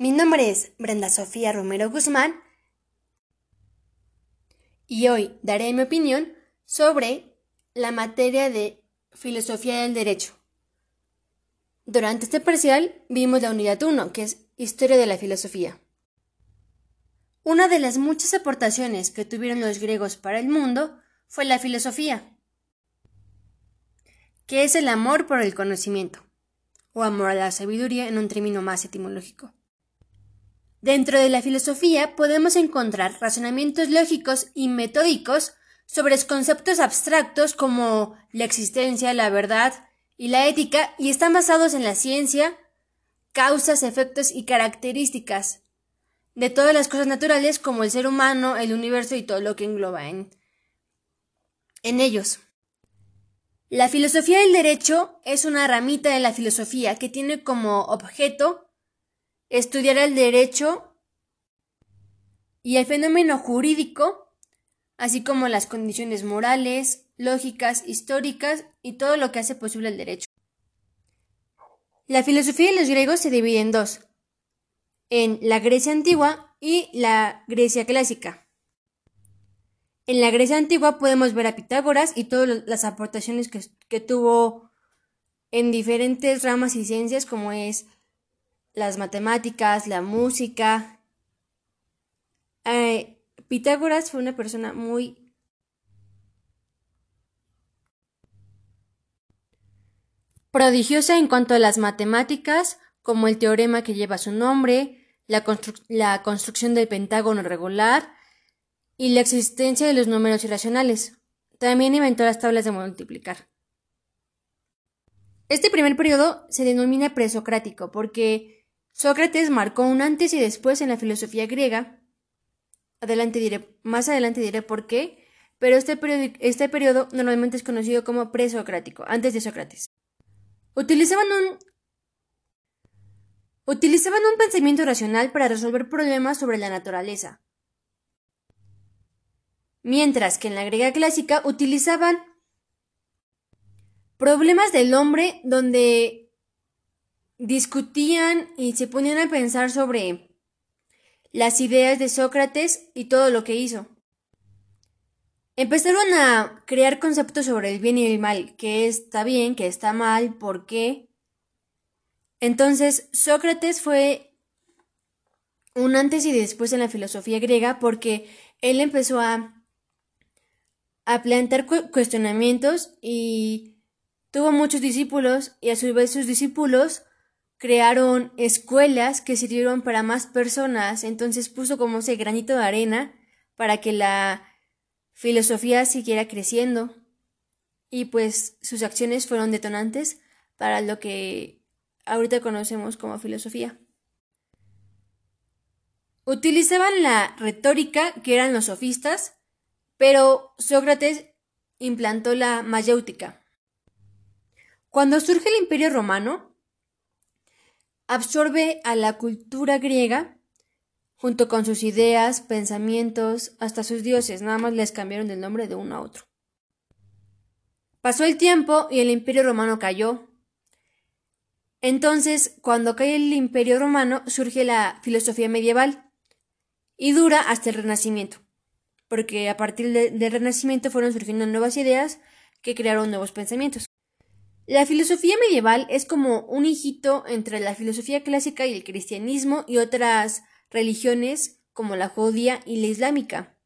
Mi nombre es Brenda Sofía Romero Guzmán y hoy daré mi opinión sobre la materia de filosofía del derecho. Durante este parcial vimos la unidad 1, que es historia de la filosofía. Una de las muchas aportaciones que tuvieron los griegos para el mundo fue la filosofía, que es el amor por el conocimiento, o amor a la sabiduría en un término más etimológico. Dentro de la filosofía podemos encontrar razonamientos lógicos y metódicos sobre conceptos abstractos como la existencia, la verdad y la ética y están basados en la ciencia, causas, efectos y características de todas las cosas naturales como el ser humano, el universo y todo lo que engloba en, en ellos. La filosofía del derecho es una ramita de la filosofía que tiene como objeto estudiar el derecho y el fenómeno jurídico así como las condiciones morales, lógicas, históricas y todo lo que hace posible el derecho. La filosofía de los griegos se divide en dos, en la Grecia antigua y la Grecia clásica. En la Grecia antigua podemos ver a Pitágoras y todas las aportaciones que, tuvo en diferentes ramas y ciencias como es las matemáticas, la música, eh, Pitágoras fue una persona muy prodigiosa en cuanto a las matemáticas, como el teorema que lleva su nombre, la, la, construcción del pentágono regular y la existencia de los números irracionales. También inventó las tablas de multiplicar. Este primer periodo se denomina presocrático porque Sócrates marcó un antes y después en la filosofía griega más adelante diré por qué, pero este, periodo, este periodo normalmente es conocido como presocrático, antes de Sócrates. Utilizaban un pensamiento racional para resolver problemas sobre la naturaleza, mientras que en la griega clásica utilizaban problemas del hombre donde discutían y se ponían a pensar sobre las ideas de Sócrates y todo lo que hizo. Empezaron a crear conceptos sobre el bien y el mal, que está bien, que está mal, por qué. Entonces, Sócrates fue un antes y después en la filosofía griega porque él empezó a plantear cuestionamientos y tuvo muchos discípulos y a su vez sus discípulos crearon escuelas que sirvieron para más personas, entonces puso como ese granito de arena para que la filosofía siguiera creciendo y pues sus acciones fueron detonantes para lo que ahorita conocemos como filosofía. Utilizaban la retórica que eran los sofistas, pero Sócrates implantó la mayéutica. Cuando surge el Imperio Romano, absorbe a la cultura griega junto con sus ideas, pensamientos, hasta sus dioses, nada más les cambiaron el nombre de uno a otro. Pasó el tiempo y el imperio romano cayó. Entonces, cuando cae el imperio romano, surge la filosofía medieval y dura hasta el renacimiento, porque a partir del renacimiento fueron surgiendo nuevas ideas que crearon nuevos pensamientos. La filosofía medieval es como un hijito entre la filosofía clásica y el cristianismo y otras religiones como la judía y la islámica.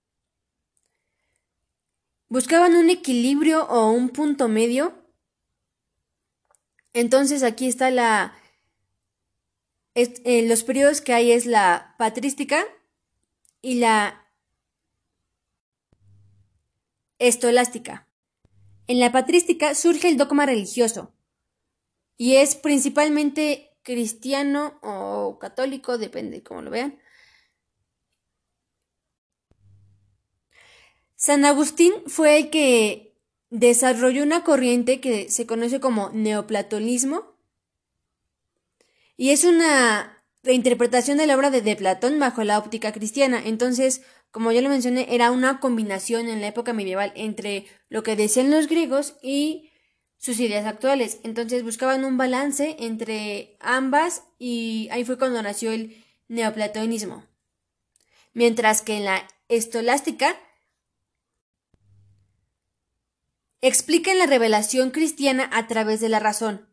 Buscaban un equilibrio o un punto medio. Entonces aquí está la... Eh, los periodos que hay es la patrística y la estolástica. En la patrística surge el dogma religioso y es principalmente cristiano o católico, depende de cómo lo vean. San Agustín fue el que desarrolló una corriente que se conoce como neoplatonismo y es una reinterpretación de la obra de, de Platón bajo la óptica cristiana. Entonces, como ya lo mencioné, era una combinación en la época medieval entre lo que decían los griegos y sus ideas actuales. Entonces buscaban un balance entre ambas y ahí fue cuando nació el neoplatonismo, mientras que en la estolástica explican la revelación cristiana a través de la razón.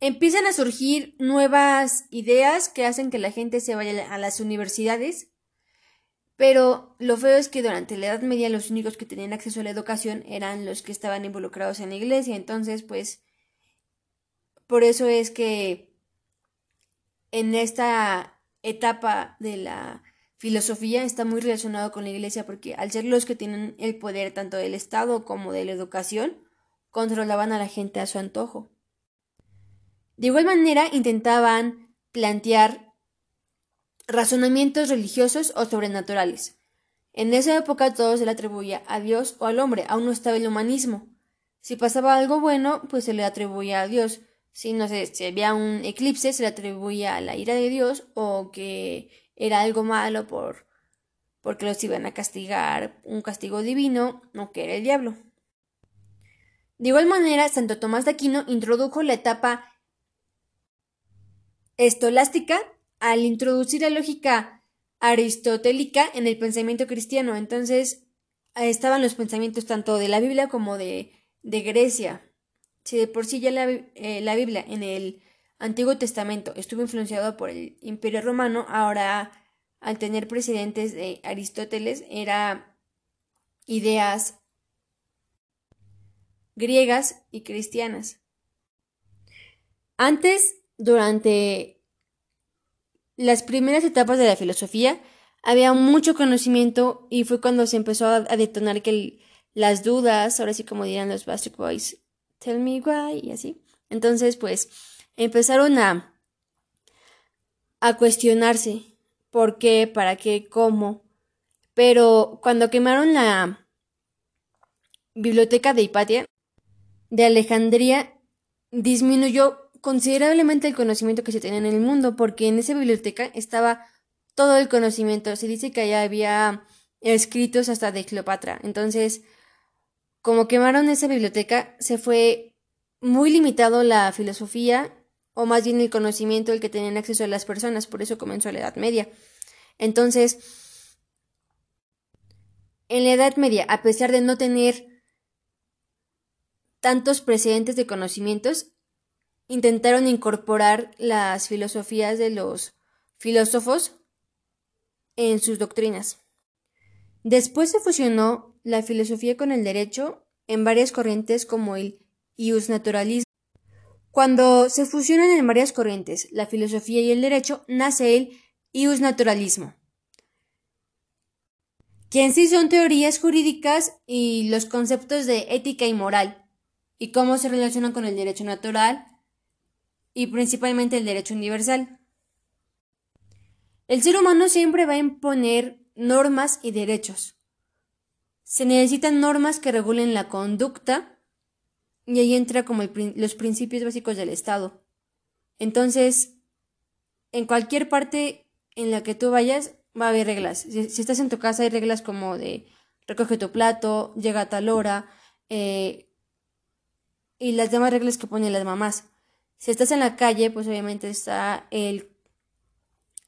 Empiezan a surgir nuevas ideas que hacen que la gente se vaya a las universidades pero lo feo es que durante la Edad Media los únicos que tenían acceso a la educación eran los que estaban involucrados en la iglesia. Entonces, pues, por eso es que en esta etapa de la filosofía está muy relacionado con la iglesia porque al ser los que tienen el poder tanto del Estado como de la educación, controlaban a la gente a su antojo. De igual manera intentaban plantear razonamientos religiosos o sobrenaturales. En esa época todo se le atribuía a Dios o al hombre, aún no estaba el humanismo. Si pasaba algo bueno, pues se le atribuía a Dios. Si no sé, si había un eclipse, se le atribuía a la ira de Dios o que era algo malo por porque los iban a castigar, un castigo divino, o que era el diablo. De igual manera, Santo Tomás de Aquino introdujo la etapa estolástica al introducir la lógica aristotélica en el pensamiento cristiano. Entonces estaban los pensamientos tanto de la Biblia como de, de Grecia. Si de por sí ya la, eh, la Biblia en el Antiguo Testamento estuvo influenciado por el Imperio Romano, ahora al tener presidentes de Aristóteles era ideas griegas y cristianas. Antes, durante las primeras etapas de la filosofía había mucho conocimiento y fue cuando se empezó a, detonar que las dudas, ahora sí como dirán los Bastard Boys, tell me why y así. Entonces, pues, empezaron a, a cuestionarse por qué, para qué, cómo. Pero cuando quemaron la biblioteca de Hipatia de Alejandría, disminuyó considerablemente el conocimiento que se tenía en el mundo, porque en esa biblioteca estaba todo el conocimiento. Se dice que allá había escritos hasta de Cleopatra. Entonces, como quemaron esa biblioteca, se fue muy limitado la filosofía, o más bien el conocimiento el que tenían acceso a las personas, por eso comenzó la Edad Media. Entonces, en la Edad Media, a pesar de no tener tantos precedentes de conocimientos, intentaron incorporar las filosofías de los filósofos en sus doctrinas. Después se fusionó la filosofía con el derecho en varias corrientes como el iusnaturalismo. Cuando se fusionan en varias corrientes la filosofía y el derecho, nace el iusnaturalismo, que en sí son teorías jurídicas y los conceptos de ética y moral, y cómo se relacionan con el derecho natural, y principalmente el derecho universal. El ser humano siempre va a imponer normas y derechos. Se necesitan normas que regulen la conducta y ahí entra como los principios básicos del Estado. Entonces, en cualquier parte en la que tú vayas va a haber reglas. Si, estás en tu casa hay reglas como de recoge tu plato, llega a tal hora eh, y las demás reglas que ponen las mamás. Si estás en la calle, pues obviamente está el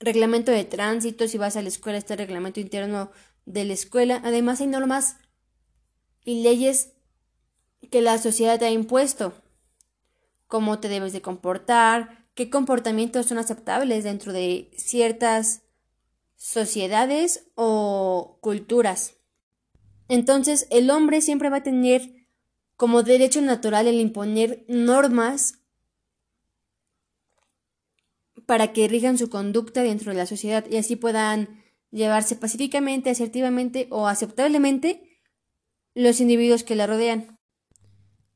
reglamento de tránsito, si vas a la escuela está el reglamento interno de la escuela. Además hay normas y leyes que la sociedad te ha impuesto, cómo te debes de comportar, qué comportamientos son aceptables dentro de ciertas sociedades o culturas. Entonces, el hombre siempre va a tener como derecho natural el imponer normas para que rijan su conducta dentro de la sociedad y así puedan llevarse pacíficamente, asertivamente o aceptablemente los individuos que la rodean.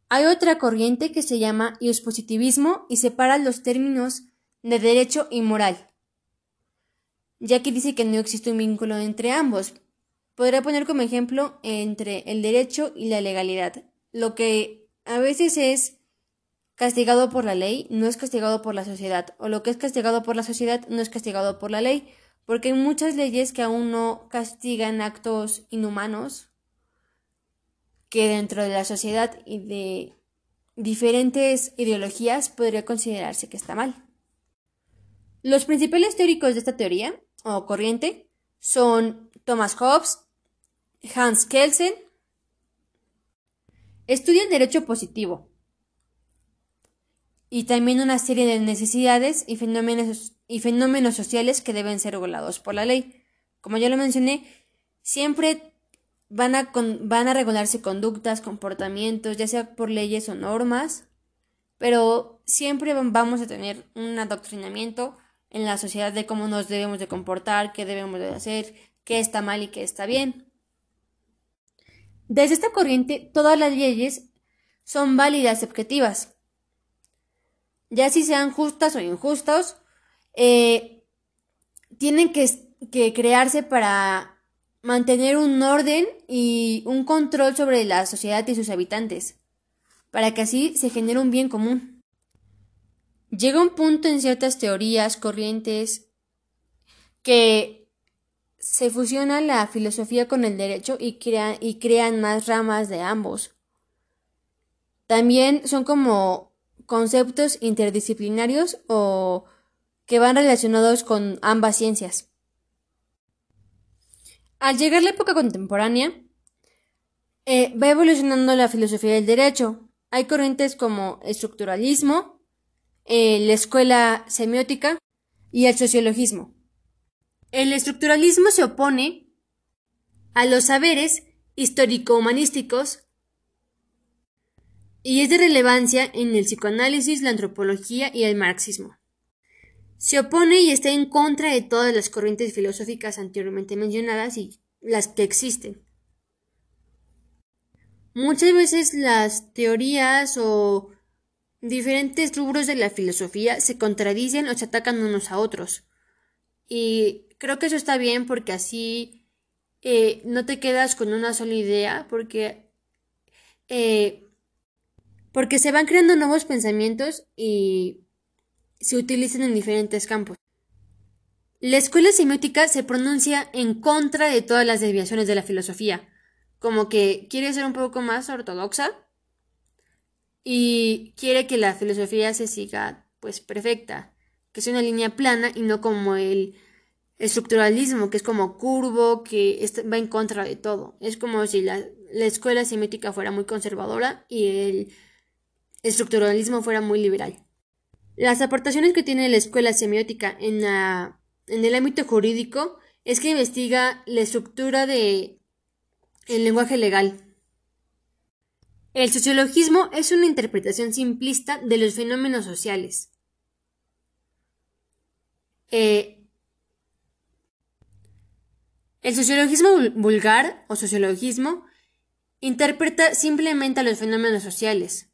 Hay otra corriente que se llama positivismo y separa los términos de derecho y moral, ya que dice que no existe un vínculo entre ambos. Podría poner como ejemplo entre el derecho y la legalidad, lo que a veces es castigado por la ley no es castigado por la sociedad, o lo que es castigado por la sociedad no es castigado por la ley, porque hay muchas leyes que aún no castigan actos inhumanos que dentro de la sociedad y de diferentes ideologías podría considerarse que está mal. Los principales teóricos de esta teoría, o corriente, son Thomas Hobbes, Hans Kelsen, estudian derecho positivo y también una serie de necesidades y fenómenos, y fenómenos sociales que deben ser regulados por la ley. Como ya lo mencioné, siempre van a, van a regularse conductas, comportamientos, ya sea por leyes o normas, pero siempre vamos a tener un adoctrinamiento en la sociedad de cómo nos debemos de comportar, qué debemos de hacer, qué está mal y qué está bien. Desde esta corriente, todas las leyes son válidas y objetivas. Ya si sean justas o injustas, eh, tienen que, que crearse para mantener un orden y un control sobre la sociedad y sus habitantes, para que así se genere un bien común. Llega un punto en ciertas teorías, corrientes, que se fusiona la filosofía con el derecho y, y crean más ramas de ambos. También son como conceptos interdisciplinarios o que van relacionados con ambas ciencias. Al llegar la época contemporánea, eh, va evolucionando la filosofía del derecho. Hay corrientes como estructuralismo, eh, la escuela semiótica y el sociologismo. El estructuralismo se opone a los saberes histórico-humanísticos y es de relevancia en el psicoanálisis, la antropología y el marxismo. Se opone y está en contra de todas las corrientes filosóficas anteriormente mencionadas y las que existen. Muchas veces las teorías o diferentes rubros de la filosofía se contradicen o se atacan unos a otros. Y creo que eso está bien porque así eh, no te quedas con una sola idea, porque, eh, porque se van creando nuevos pensamientos y se utilizan en diferentes campos. La escuela semiótica se pronuncia en contra de todas las desviaciones de la filosofía, como que quiere ser un poco más ortodoxa y quiere que la filosofía se siga pues perfecta, que sea una línea plana y no como el estructuralismo, que es como curvo, que va en contra de todo. Es como si la, escuela semiótica fuera muy conservadora y el estructuralismo fuera muy liberal. Las aportaciones que tiene la escuela semiótica en, el ámbito jurídico es que investiga la estructura de el lenguaje legal. El sociologismo es una interpretación simplista de los fenómenos sociales. Eh, el sociologismo vulgar o sociologismo interpreta simplemente a los fenómenos sociales.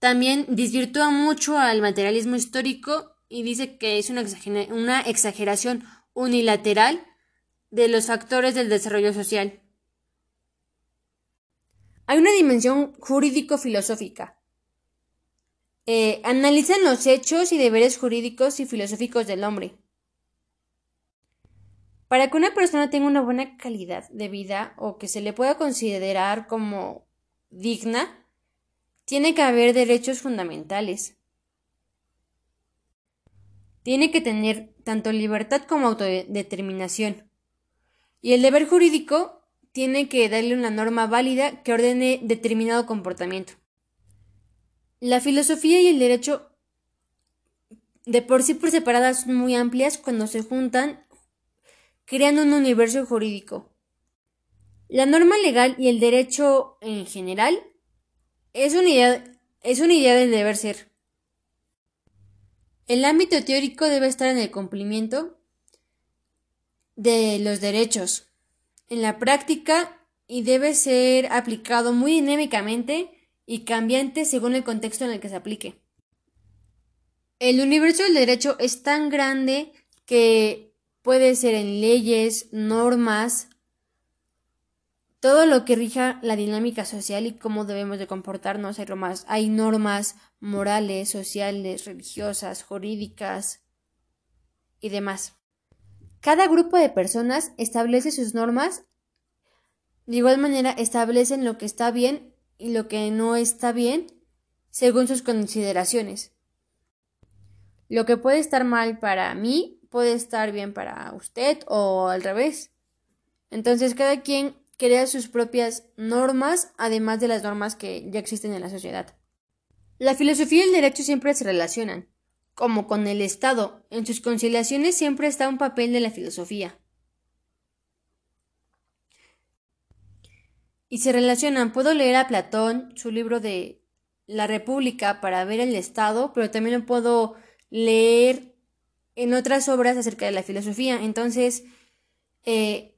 También desvirtúa mucho al materialismo histórico y dice que es una, exageración unilateral de los factores del desarrollo social. Hay una dimensión jurídico-filosófica. Eh, analizan los hechos y deberes jurídicos y filosóficos del hombre. Para que una persona tenga una buena calidad de vida o que se le pueda considerar como digna, tiene que haber derechos fundamentales. Tiene que tener tanto libertad como autodeterminación. Y el deber jurídico tiene que darle una norma válida que ordene determinado comportamiento. La filosofía y el derecho de por sí por separadas son muy amplias cuando se juntan creando un universo jurídico. La norma legal y el derecho en general es una idea, es una idea del deber ser. El ámbito teórico debe estar en el cumplimiento de los derechos, en la práctica y debe ser aplicado muy dinámicamente y cambiante según el contexto en el que se aplique. El universo del derecho es tan grande que puede ser en leyes, normas, todo lo que rija la dinámica social y cómo debemos de comportarnos. Hay normas, hay normas morales, sociales, religiosas, jurídicas y demás. Cada grupo de personas establece sus normas. De igual manera, establecen lo que está bien y lo que no está bien según sus consideraciones. Lo que puede estar mal para mí puede estar bien para usted o al revés. Entonces cada quien crea sus propias normas, además de las normas que ya existen en la sociedad. La filosofía y el derecho siempre se relacionan, como con el Estado. En sus conciliaciones siempre está un papel de la filosofía. Y se relacionan. Puedo leer a Platón, su libro de La República, para ver el Estado, pero también lo puedo leer en otras obras acerca de la filosofía. Entonces, eh,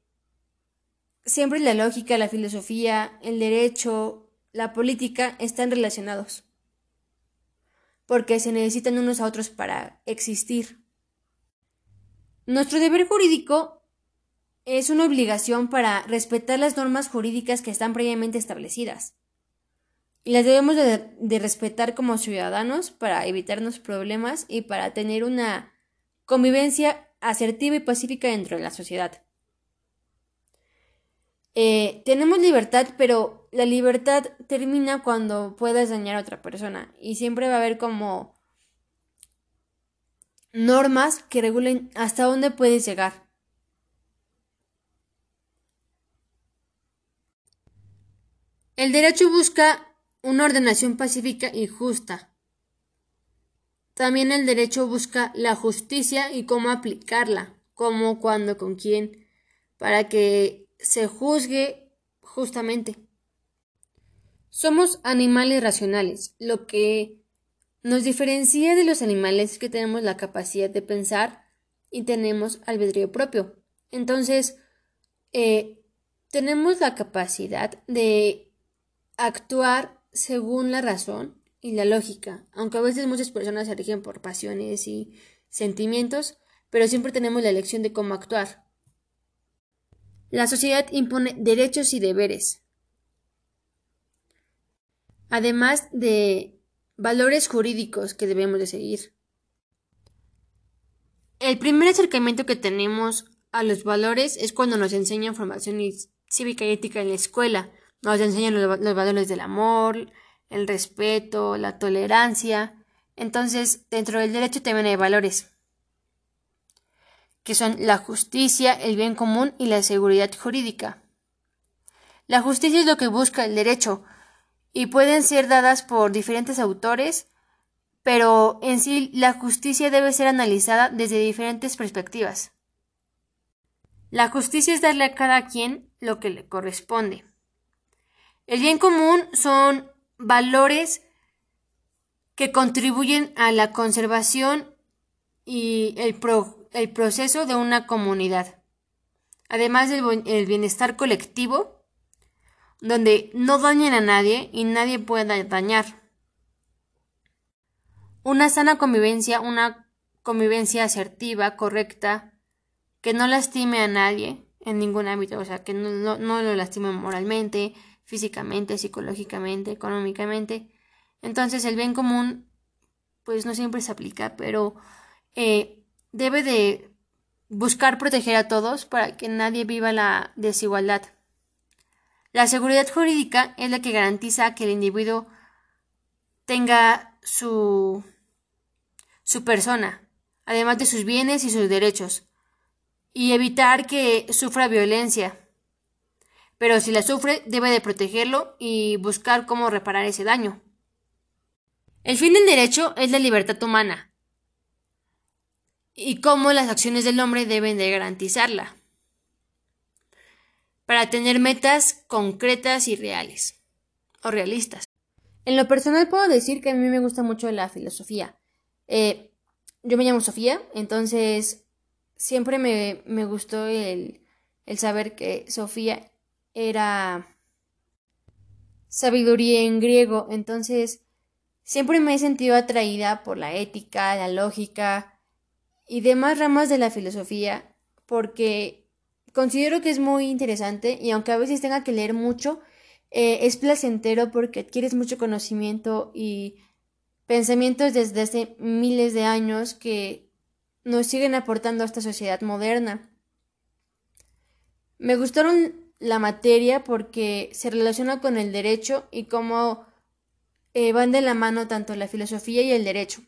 siempre la lógica, la filosofía, el derecho, la política están relacionados. Porque se necesitan unos a otros para existir. Nuestro deber jurídico es una obligación para respetar las normas jurídicas que están previamente establecidas. Y las debemos de, respetar como ciudadanos para evitarnos problemas y para tener una convivencia asertiva y pacífica dentro de la sociedad. Eh, tenemos libertad, pero la libertad termina cuando puedes dañar a otra persona. Y siempre va a haber como normas que regulen hasta dónde puedes llegar. El derecho busca una ordenación pacífica y justa. También el derecho busca la justicia y cómo aplicarla, cómo, cuándo, con quién, para que se juzgue justamente. Somos animales racionales. Lo que nos diferencia de los animales es que tenemos la capacidad de pensar y tenemos albedrío propio. Entonces, eh, tenemos la capacidad de actuar según la razón y la lógica, aunque a veces muchas personas se rigen por pasiones y sentimientos, pero siempre tenemos la elección de cómo actuar. La sociedad impone derechos y deberes, además de valores jurídicos que debemos de seguir. El primer acercamiento que tenemos a los valores es cuando nos enseñan formación cívica y ética en la escuela. Nos enseñan los, los valores del amor, el respeto, la tolerancia. Entonces, dentro del derecho también hay valores que son la justicia, el bien común y la seguridad jurídica. La justicia es lo que busca el derecho y pueden ser dadas por diferentes autores, pero en sí la justicia debe ser analizada desde diferentes perspectivas. La justicia es darle a cada quien lo que le corresponde. El bien común son valores que contribuyen a la conservación y el, pro el proceso de una comunidad, además del bienestar colectivo, donde no dañen a nadie y nadie pueda dañar. Una sana convivencia, una convivencia asertiva, correcta, que no lastime a nadie en ningún ámbito, o sea, que no, lo lastime moralmente, físicamente, psicológicamente, económicamente. Entonces el bien común, pues no siempre se aplica, pero eh, debe de buscar proteger a todos para que nadie viva la desigualdad. La seguridad jurídica es la que garantiza que el individuo tenga su, su persona, además de sus bienes y sus derechos, y evitar que sufra violencia. Pero si la sufre, debe de protegerlo y buscar cómo reparar ese daño. El fin del derecho es la libertad humana, y cómo las acciones del hombre deben de garantizarla para tener metas concretas y reales o realistas. En lo personal puedo decir que a mí me gusta mucho la filosofía. Eh, yo me llamo Sofía, entonces siempre me, me gustó el, el saber que Sofía era sabiduría en griego, entonces siempre me he sentido atraída por la ética, la lógica, y demás ramas de la filosofía porque considero que es muy interesante y aunque a veces tenga que leer mucho, eh, es placentero porque adquieres mucho conocimiento y pensamientos desde hace miles de años que nos siguen aportando a esta sociedad moderna. Me gustaron la materia porque se relaciona con el derecho y cómo eh, van de la mano tanto la filosofía y el derecho.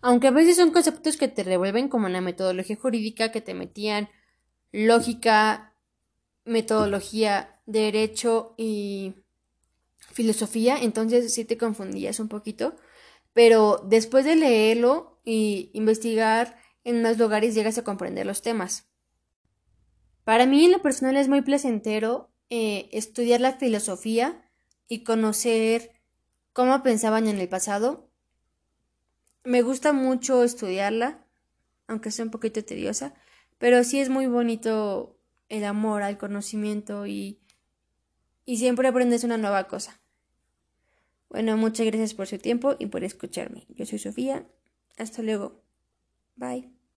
Aunque a veces son conceptos que te revuelven como la metodología jurídica que te metían lógica, metodología, derecho y filosofía, entonces sí te confundías un poquito, pero después de leerlo y investigar en más lugares llegas a comprender los temas. Para mí en lo personal es muy placentero eh, estudiar la filosofía y conocer cómo pensaban en el pasado. Me gusta mucho estudiarla, aunque sea un poquito tediosa, pero sí es muy bonito el amor al conocimiento y, y siempre aprendes una nueva cosa. Bueno, muchas gracias por su tiempo y por escucharme. Yo soy Sofía. Hasta luego. Bye.